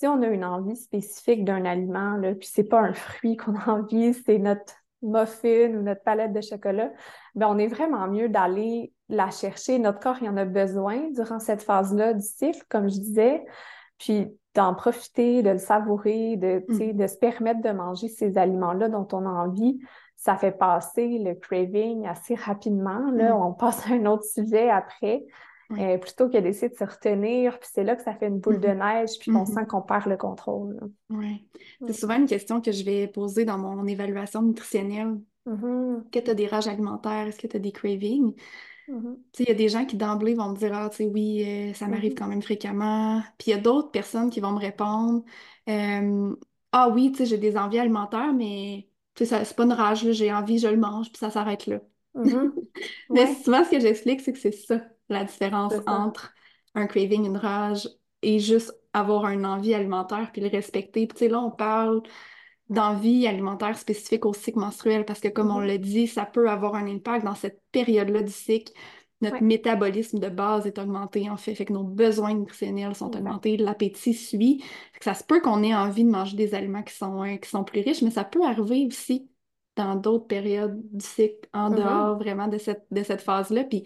Si on a une envie spécifique d'un aliment, là, puis c'est pas un fruit qu'on a envie, c'est notre muffin ou notre palette de chocolat, ben on est vraiment mieux d'aller la chercher. Notre corps, il en a besoin durant cette phase-là du cycle, comme je disais. Puis d'en profiter, de le savourer, de, mm. de se permettre de manger ces aliments-là dont on a envie, ça fait passer le craving assez rapidement. Là, mm. On passe à un autre sujet après. Euh, plutôt que d'essayer de se retenir, puis c'est là que ça fait une boule de mm-hmm. neige, puis on mm-hmm. sent qu'on perd le contrôle. Oui. C'est souvent une question que je vais poser dans mon évaluation nutritionnelle. Mm-hmm. Est-ce que tu as des rages alimentaires? Est-ce que tu as des cravings? Il y a des gens qui d'emblée vont me dire Ah, tu sais, oui, euh, ça m'arrive quand même fréquemment. Puis il y a d'autres personnes qui vont me répondre euh, Ah oui, tu sais, j'ai des envies alimentaires, mais c'est pas une rage, j'ai envie, je le mange, puis ça s'arrête là. Mais souvent, ce que j'explique, c'est que c'est ça, la différence entre un craving, une rage, et juste avoir une envie alimentaire, puis le respecter. Puis, tu sais, là, on parle d'envie alimentaire spécifique au cycle menstruel, parce que, comme on mm-hmm. l'a dit, ça peut avoir un impact dans cette période-là du cycle notre métabolisme de base est augmenté, en fait. Fait que nos besoins nutritionnels sont augmentés, l'appétit suit. Fait que ça se peut qu'on ait envie de manger des aliments qui sont, hein, qui sont plus riches, mais ça peut arriver aussi dans d'autres périodes du cycle, en mm-hmm. dehors vraiment de cette, de cette phase-là. Puis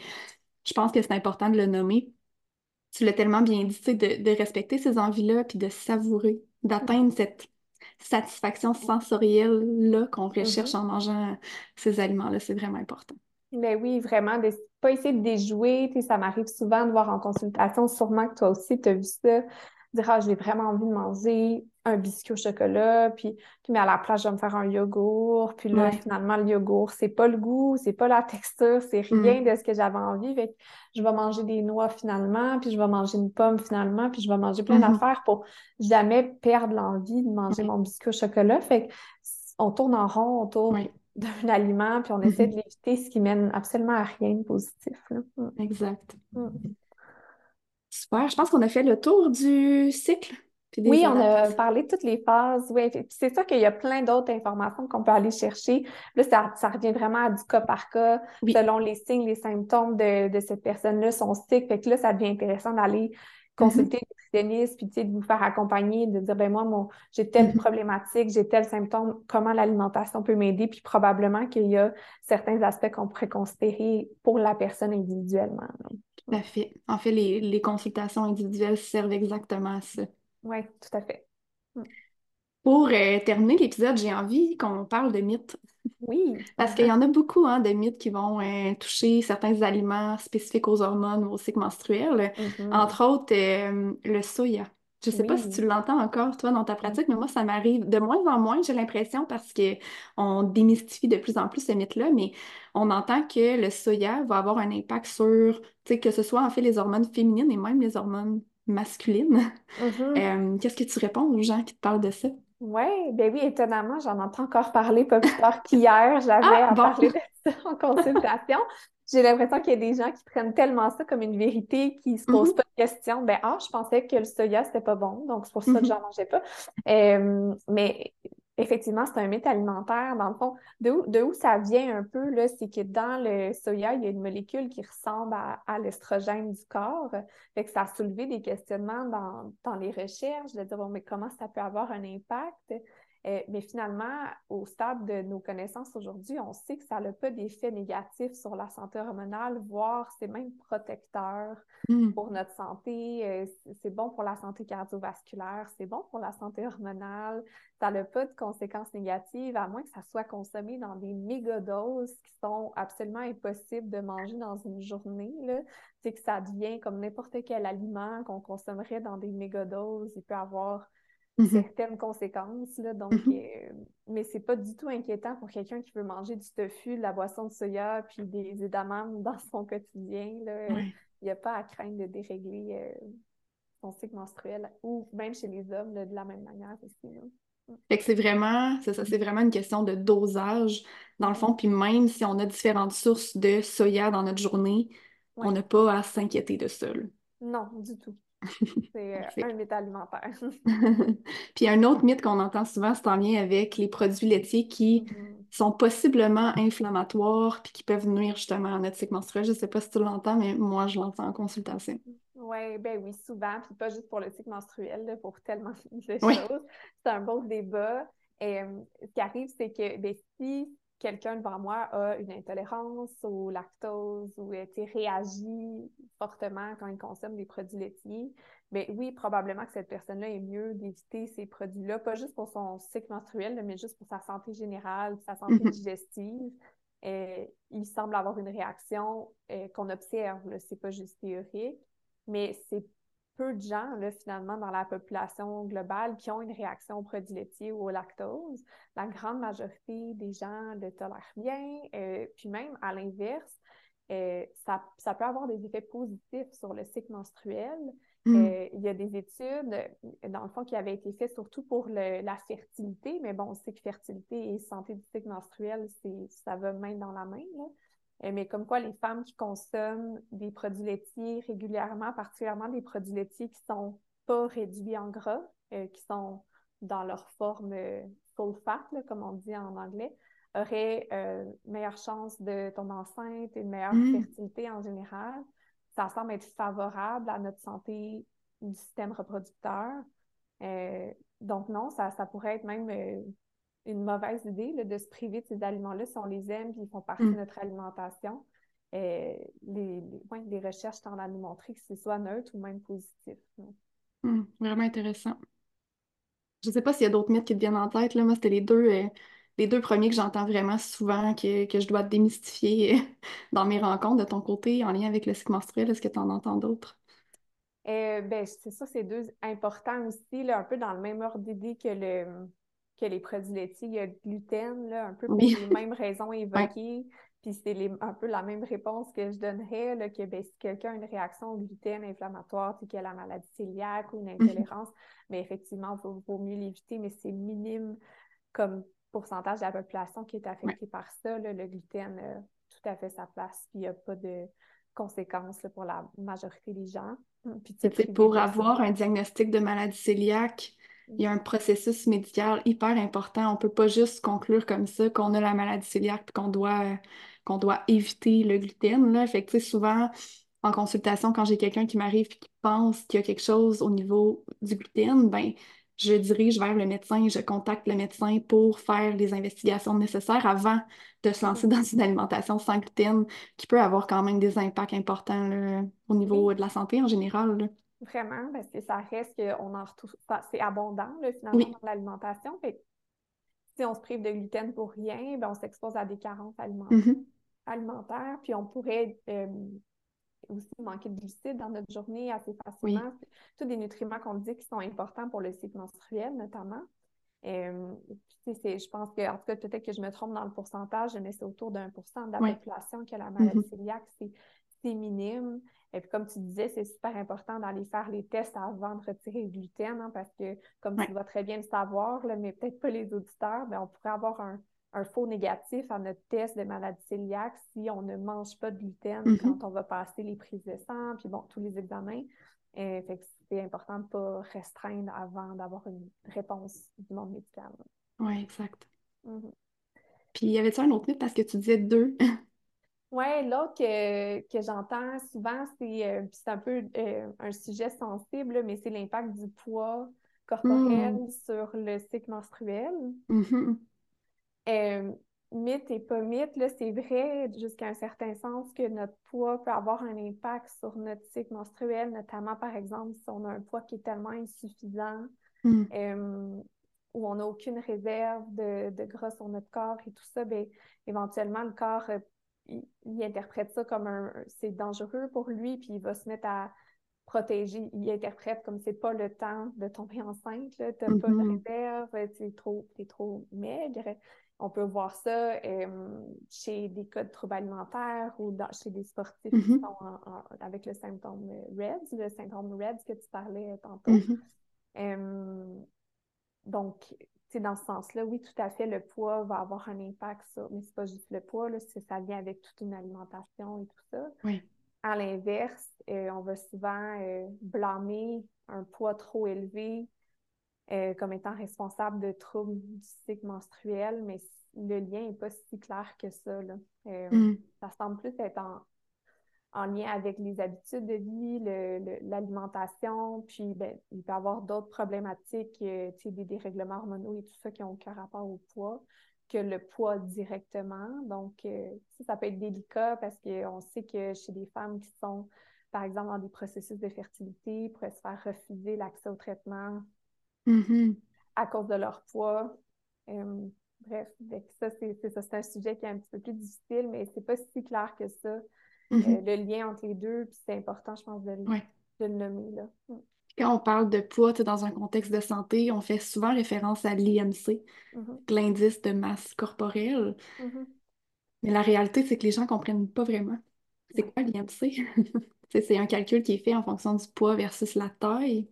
je pense que c'est important de le nommer. Tu l'as tellement bien dit, de, de respecter ces envies-là, puis de savourer, d'atteindre cette satisfaction sensorielle-là qu'on recherche mm-hmm. en mangeant ces aliments-là. C'est vraiment important. Mais oui, vraiment, de pas essayer de déjouer. Ça m'arrive souvent de voir en consultation, sûrement que toi aussi, tu as vu ça, dire Ah, j'ai vraiment envie de manger un biscuit au chocolat, puis, puis mais à la place, je vais me faire un yogourt. Puis là, finalement, le yogourt, c'est pas le goût, c'est pas la texture, c'est rien mm. de ce que j'avais envie. Fait je vais manger des noix finalement, puis je vais manger une pomme finalement, puis je vais manger plein mm-hmm. d'affaires pour jamais perdre l'envie de manger mon biscuit au chocolat. Fait on tourne en rond, on tourne d'un aliment, puis on essaie de l'éviter, ce qui mène absolument à rien de positif. Mm. Exact. Mm. Super. Je pense qu'on a fait le tour du cycle. Oui, on a parlé de toutes les phases. Oui, c'est sûr qu'il y a plein d'autres informations qu'on peut aller chercher. Là, ça, revient vraiment à du cas par cas, selon les signes, les symptômes de, cette personne-là, son cycle. Fait que là, ça devient intéressant d'aller consulter mm-hmm puis de vous faire accompagner, de dire, ben moi, j'ai telle mm-hmm. problématique, j'ai tel symptôme, comment l'alimentation peut m'aider, puis probablement qu'il y a certains aspects qu'on pourrait considérer pour la personne individuellement. Tout à fait. En fait, les, consultations individuelles servent exactement à ça. Oui, tout à fait. Mm. Pour euh, terminer l'épisode, j'ai envie qu'on parle de mythes. Oui. Parce qu'il y en a beaucoup hein, de mythes qui vont euh, toucher certains aliments spécifiques aux hormones ou au cycle menstruel. Mm-hmm. Entre autres, euh, le soya. Je ne sais pas si tu l'entends encore, toi, dans ta pratique, mais moi, ça m'arrive de moins en moins, j'ai l'impression, parce qu'on démystifie de plus en plus ce mythe-là, mais on entend que le soya va avoir un impact sur, tu sais, que ce soit en fait les hormones féminines et même les hormones masculines. Mm-hmm. Qu'est-ce que tu réponds aux gens qui te parlent de ça? Oui, ben oui, étonnamment, j'en entends encore parler pas plus tard qu'hier. J'avais ah, à parler de ça en consultation. J'ai l'impression qu'il y a des gens qui prennent tellement ça comme une vérité qu'ils ne se posent mm-hmm. pas de questions. Ben, ah, je pensais que le soya, c'était pas bon, donc c'est pour ça que mm-hmm. j'en mangeais pas. Euh, mais effectivement, c'est un mythe alimentaire. Dans le fond, de où, ça vient un peu, c'est que dans le soya, il y a une molécule qui ressemble à, l'estrogène du corps. Fait que ça a soulevé des questionnements dans, dans les recherches, de dire, bon, mais comment ça peut avoir un impact? Euh, mais finalement, au stade de nos connaissances aujourd'hui, on sait que ça n'a pas d'effet négatif sur la santé hormonale, voire c'est même protecteur hmm. pour notre santé. Euh, c'est bon pour la santé cardiovasculaire, c'est bon pour la santé hormonale. Ça n'a pas de conséquences négatives, à moins que ça soit consommé dans des méga-doses qui sont absolument impossibles de manger dans une journée. C'est que ça devient comme n'importe quel aliment qu'on consommerait dans des méga-doses. Il peut avoir Mm-hmm. certaines conséquences. Là, donc, mm-hmm. euh, mais c'est pas du tout inquiétant pour quelqu'un qui veut manger du tofu, de la boisson de soya, puis des edamame dans son quotidien. Il n'y a pas à craindre de dérégler euh, son cycle menstruel, ou même chez les hommes, de la même manière aussi. Mm. Fait que c'est vraiment, ça, c'est vraiment une question de dosage, dans le fond. Puis même si on a différentes sources de soya dans notre journée, on n'a pas à s'inquiéter de ça. Non, du tout. C'est euh, un mythe alimentaire. Puis un autre mythe qu'on entend souvent, c'est en lien avec les produits laitiers qui mm-hmm. sont possiblement inflammatoires puis qui peuvent nuire justement à notre cycle menstruel. Je ne sais pas si tu l'entends, mais moi, je l'entends en consultation. Oui, ben oui, souvent, puis pas juste pour le cycle menstruel, pour tellement de choses. C'est un beau débat. Et, euh, ce qui arrive, c'est que ben, si quelqu'un devant moi a une intolérance au lactose ou réagit fortement quand il consomme des produits laitiers, bien oui, probablement que cette personne-là est mieux d'éviter ces produits-là, pas juste pour son cycle menstruel, mais juste pour sa santé générale, sa santé mhm. digestive. Euh, il semble avoir une réaction euh, qu'on observe, c'est pas juste théorique, mais c'est peu de gens, là, finalement, dans la population globale qui ont une réaction aux produits laitiers ou au lactose. La grande majorité des gens le tolèrent bien. Euh, puis même, à l'inverse, ça, ça, peut avoir des effets positifs sur le cycle menstruel. Mm. il y a des études, dans le fond, qui avaient été faites surtout pour la fertilité, mais bon, on sait que fertilité et santé du cycle menstruel, ça va main dans la main. Mais comme quoi, les femmes qui consomment des produits laitiers régulièrement, particulièrement des produits laitiers qui sont pas réduits en gras, qui sont dans leur forme full fat, comme on dit en anglais, auraient une meilleure chance de tomber enceinte et une meilleure mm. fertilité en général ça semble être favorable à notre santé du système reproducteur. Euh, donc non, ça, pourrait être même euh, une mauvaise idée de se priver de ces aliments-là si on les aime et ils font partie de mm. notre alimentation. Euh, les, les, recherches tendent à nous montrer que ce soit neutre ou même positif. Mm, vraiment intéressant. Je ne sais pas s'il y a d'autres mythes qui te viennent en tête. Là. Moi, c'était les deux, les deux premiers que j'entends vraiment souvent, que, je dois démystifier dans mes rencontres de ton côté en lien avec le cycle menstruel. Est-ce que tu en entends d'autres? Euh, ben, c'est ça, c'est deux importants aussi, là, un peu dans le même ordre d'idée que, le, que les produits laitiers. Il y a le gluten, là, un peu pour les mêmes raisons évoquées. Puis c'est un peu la même réponse que je donnerais, là, que ben, si quelqu'un a une réaction au gluten inflammatoire, qu'il a la maladie cœliaque ou une mhm. intolérance, mais effectivement, il vaut, mieux l'éviter, mais c'est minime comme pourcentage de la population qui est affectée par ça. le gluten a tout à fait sa place, puis il n'y a pas de conséquences pour la majorité des gens. Puis, pour avoir un diagnostic de maladie cœliaque, il y a un processus médical hyper important. On ne peut pas juste conclure comme ça qu'on a la maladie cœliaque et qu'on doit, qu'on doit éviter le gluten. Là. Fait que, souvent, en consultation, quand j'ai quelqu'un qui m'arrive et qui pense qu'il y a quelque chose au niveau du gluten, ben je dirige vers le médecin, je contacte le médecin pour faire les investigations nécessaires avant de se lancer dans une alimentation sans gluten qui peut avoir quand même des impacts importants au niveau de la santé en général. Vraiment, parce que ça reste qu'on en retrouve, c'est abondant finalement dans l'alimentation. Si on se prive de gluten pour rien, ben, on s'expose à des carences mm-hmm. alimentaires, puis on pourrait euh, aussi manquer de glucides dans notre journée assez facilement. Tous des nutriments qu'on dit qui sont importants pour le cycle menstruel, notamment. Euh, je pense que, en tout cas, peut-être que je me trompe dans le pourcentage, mais c'est autour d'un pour cent de la population qui a la maladie mm-hmm. cœliaque. C'est minime. Et puis, comme tu disais, c'est super important d'aller faire les tests avant de retirer le gluten, hein, parce que, comme tu dois très bien le savoir, mais peut-être pas les auditeurs, on pourrait avoir un, un faux négatif à notre test de maladie cœliaque si on ne mange pas de gluten mm-hmm. quand on va passer les prises de sang, puis bon, tous les examens. Euh, c'est important de ne pas restreindre avant d'avoir une réponse du monde médical. Oui, exact. Mm-hmm. Puis, y avait-tu un autre mythe? Parce que tu disais deux? oui, l'autre que, que j'entends souvent, c'est euh, un peu euh, un sujet sensible, mais c'est l'impact du poids corporel mm. sur le cycle menstruel. Mm-hmm. Euh, mythe et pas mythe, c'est vrai jusqu'à un certain sens que notre poids peut avoir un impact sur notre cycle menstruel, notamment par exemple si on a un poids qui est tellement insuffisant, hmm. euh, où on n'a aucune réserve de, de, gras sur notre corps et tout ça, bien, éventuellement le corps, euh, il, interprète ça comme un c'est dangereux pour lui, puis il va se mettre à protéger, il interprète comme c'est pas le temps de tomber enceinte, tu n'as pas de mm-hmm. réserve, tu es trop, es trop maigre. On peut voir ça euh, chez des cas de troubles alimentaires ou chez des sportifs qui mm-hmm. sont avec le symptôme REDS, le syndrome REDS que tu parlais tantôt. Mm-hmm. Euh, donc, dans ce sens-là, oui, tout à fait, le poids va avoir un impact sur, mais c'est pas juste le poids, là, ça vient avec toute une alimentation et tout ça. Oui. À l'inverse, euh, on va souvent blâmer un poids trop élevé euh, comme étant responsable de troubles du cycle menstruel, mais le lien n'est pas si clair que ça. Là. Euh, mm. Ça semble plus être en, lien avec les habitudes de vie, l'alimentation, puis ben, il peut y avoir d'autres problématiques, euh, des dérèglements hormonaux et tout ça qui ont aucun rapport au poids que le poids directement. Donc, ça peut être délicat parce qu'on sait que chez des femmes qui sont, par exemple, dans des processus de fertilité, pourraient se faire refuser l'accès au traitement Mm-hmm. à cause de leur poids. Euh, bref, ça, c'est un sujet qui est un petit peu plus difficile, mais c'est pas si clair que ça. Euh, mm-hmm. le lien entre les deux, puis c'est important, je pense, de, le nommer. Là. Mm. Quand on parle de poids dans un contexte de santé, on fait souvent référence à l'IMC, mm-hmm. l'indice de masse corporelle. Mais la réalité, c'est que les gens ne comprennent pas vraiment. C'est quoi l'IMC? c'est un calcul qui est fait en fonction du poids versus la taille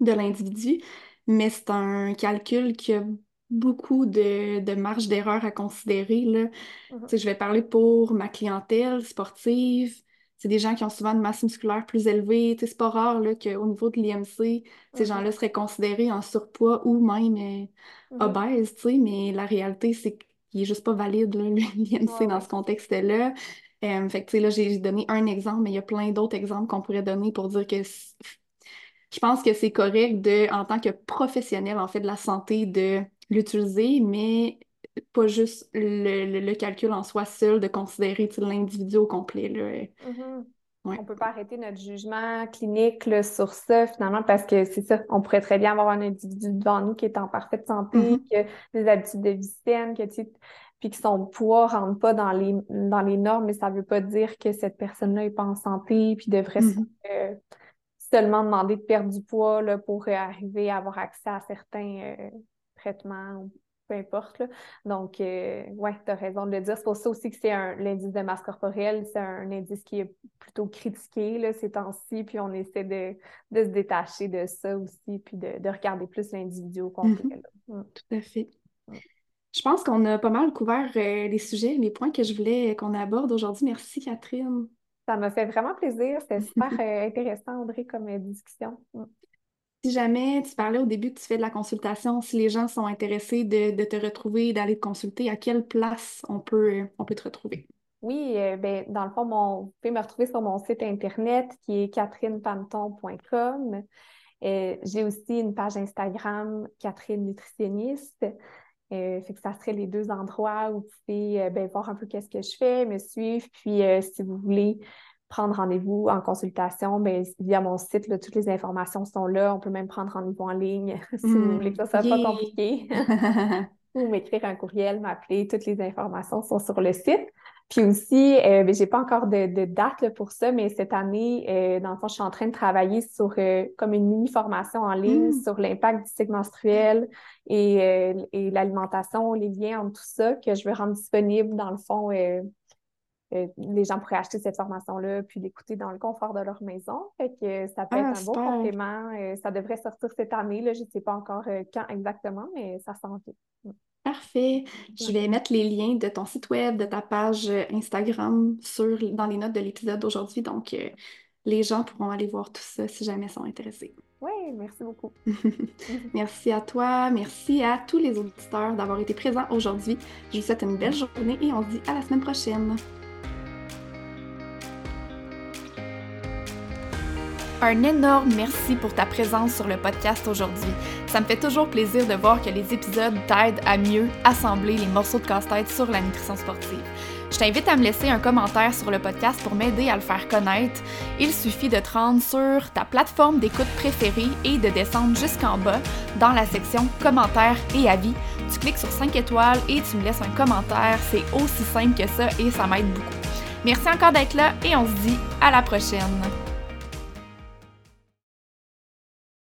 de l'individu, mais c'est un calcul qui a beaucoup de, de marge d'erreur à considérer. Là. Mm-hmm. Je vais parler pour ma clientèle sportive. C'est des gens qui ont souvent une masse musculaire plus élevée. C'est pas rare qu'au niveau de l'IMC, ces mm-hmm. gens-là seraient considérés en surpoids ou même euh, obèses, mais la réalité, c'est qu'il est juste pas valide, l'IMC, dans ce contexte-là. Euh, fait que, là, j'ai donné un exemple, mais il y a plein d'autres exemples qu'on pourrait donner pour dire que je pense que c'est correct de, en tant que professionnel, en fait, de la santé, de l'utiliser, mais pas juste le, calcul en soi seul, de considérer l'individu au complet. Là. Mm-hmm. On ne peut pas arrêter notre jugement clinique sur ça, finalement, parce que c'est ça, on pourrait très bien avoir un individu devant nous qui est en parfaite santé, mm-hmm. qui a des habitudes de vie saines, que, puis que son poids ne rentre pas dans les, dans les normes, mais ça ne veut pas dire que cette personne-là n'est pas en santé, puis devrait mm-hmm. euh, seulement demander de perdre du poids là, pour arriver à avoir accès à certains euh, traitements, peu importe. Donc, euh, ouais, tu as raison de le dire. C'est pour ça aussi que c'est l'indice de masse corporelle, c'est un indice qui est plutôt critiqué là, ces temps-ci, puis on essaie de, se détacher de ça aussi, puis de, regarder plus l'individu au complet. Mm-hmm. Mm. Tout à fait. Je pense qu'on a pas mal couvert euh, les sujets, les points que je voulais qu'on aborde aujourd'hui. Merci, Catherine. Ça m'a fait vraiment plaisir. C'était super euh, intéressant, Audrey, comme euh, discussion. Si jamais tu parlais au début que tu fais de la consultation, si les gens sont intéressés de, te retrouver, d'aller te consulter, à quelle place on peut, on peut te retrouver? Oui, ben, dans le fond, vous pouvez me retrouver sur mon site internet qui est catherinepanton.com. J'ai aussi une page Instagram, Catherine Nutritionniste. Euh, ça serait les deux endroits où vous pouvez euh, ben, voir un peu qu'est-ce que je fais, me suivre. Puis euh, si vous voulez prendre rendez-vous en consultation, ben, via mon site, toutes les informations sont là. On peut même prendre rendez-vous en ligne si vous voulez que ça soit pas compliqué. Ou m'écrire un courriel, m'appeler, toutes les informations sont sur le site. Puis aussi, euh, ben, j'ai pas encore de, date pour ça, mais cette année, euh, dans le fond, je suis en train de travailler sur euh, comme une mini-formation en ligne mmh. sur l'impact du cycle menstruel et, euh, et l'alimentation, les liens entre tout ça, que je vais rendre disponible dans le fond. Les gens pourraient acheter cette formation-là puis l'écouter dans le confort de leur maison. Fait que ça peut ah, être un beau complément. ça devrait sortir cette année. Là. Je ne sais pas encore quand exactement, mais ça s'en vient. Parfait. Je vais mettre les liens de ton site web, de ta page euh, Instagram sur, dans les notes de l'épisode d'aujourd'hui. Donc, euh, les gens pourront aller voir tout ça si jamais ils sont intéressés. Oui, merci beaucoup. merci à toi. Merci à tous les auditeurs d'avoir été présents aujourd'hui. Je vous souhaite une belle journée et on se dit à la semaine prochaine. Un énorme merci pour ta présence sur le podcast aujourd'hui. Ça me fait toujours plaisir de voir que les épisodes t'aident à mieux assembler les morceaux de casse-tête sur la nutrition sportive. Je t'invite à me laisser un commentaire sur le podcast pour m'aider à le faire connaître. Il suffit de te rendre sur ta plateforme d'écoute préférée et de descendre jusqu'en bas dans la section commentaires et avis. Tu cliques sur 5 étoiles et tu me laisses un commentaire. C'est aussi simple que ça et ça m'aide beaucoup. Merci encore d'être là et on se dit à la prochaine.